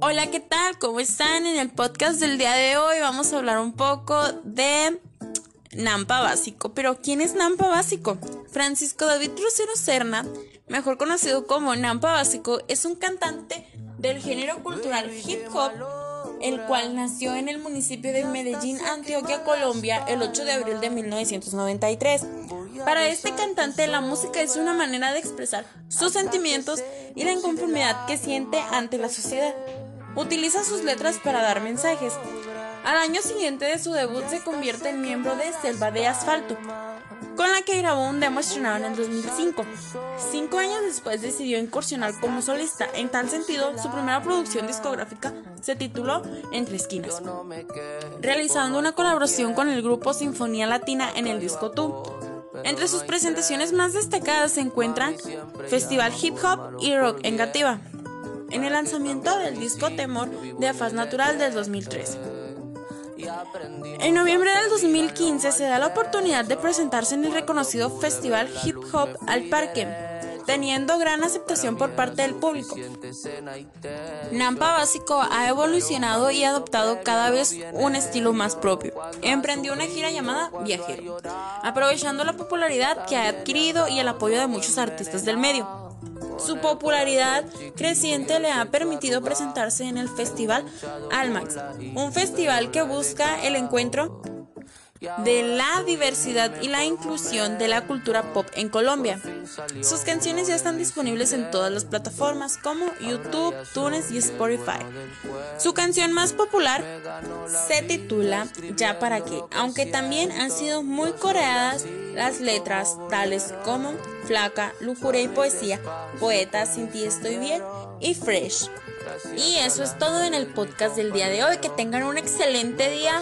Hola, ¿qué tal? ¿Cómo están? En el podcast del día de hoy vamos a hablar un poco de Nampa Básico. Pero ¿quién es Nampa Básico? Francisco David Rosero Serna, mejor conocido como Nampa Básico, es un cantante del género cultural hip hop, el cual nació en el municipio de Medellín, Antioquia, Colombia, el 8 de abril de 1993. Para este cantante la música es una manera de expresar sus sentimientos y la inconformidad que siente ante la sociedad. Utiliza sus letras para dar mensajes. Al año siguiente de su debut se convierte en miembro de Selva de Asfalto, con la que grabó un demo estrenado en el 2005. Cinco años después decidió incursionar como solista. En tal sentido, su primera producción discográfica se tituló Entre Esquinas, realizando una colaboración con el grupo Sinfonía Latina en el disco Tú. Entre sus presentaciones más destacadas se encuentran Festival Hip Hop y Rock en Gativa, en el lanzamiento del disco Temor de Afaz Natural del 2013. En noviembre del 2015 se da la oportunidad de presentarse en el reconocido Festival Hip Hop al Parque, teniendo gran aceptación por parte del público. Nampa Básico ha evolucionado y adoptado cada vez un estilo más propio. Emprendió una gira llamada Viajero, aprovechando la popularidad que ha adquirido y el apoyo de muchos artistas del medio. Su popularidad creciente le ha permitido presentarse en el Festival Almax, un festival que busca el encuentro de la diversidad y la inclusión de la cultura pop en Colombia. Sus canciones ya están disponibles en todas las plataformas como YouTube, Tunes y Spotify. Su canción más popular se titula Ya para qué, aunque también han sido muy coreadas las letras tales como Flaca, Lujuria y Poesía, Poeta, Sin ti estoy bien y Fresh. Y eso es todo en el podcast del día de hoy. Que tengan un excelente día.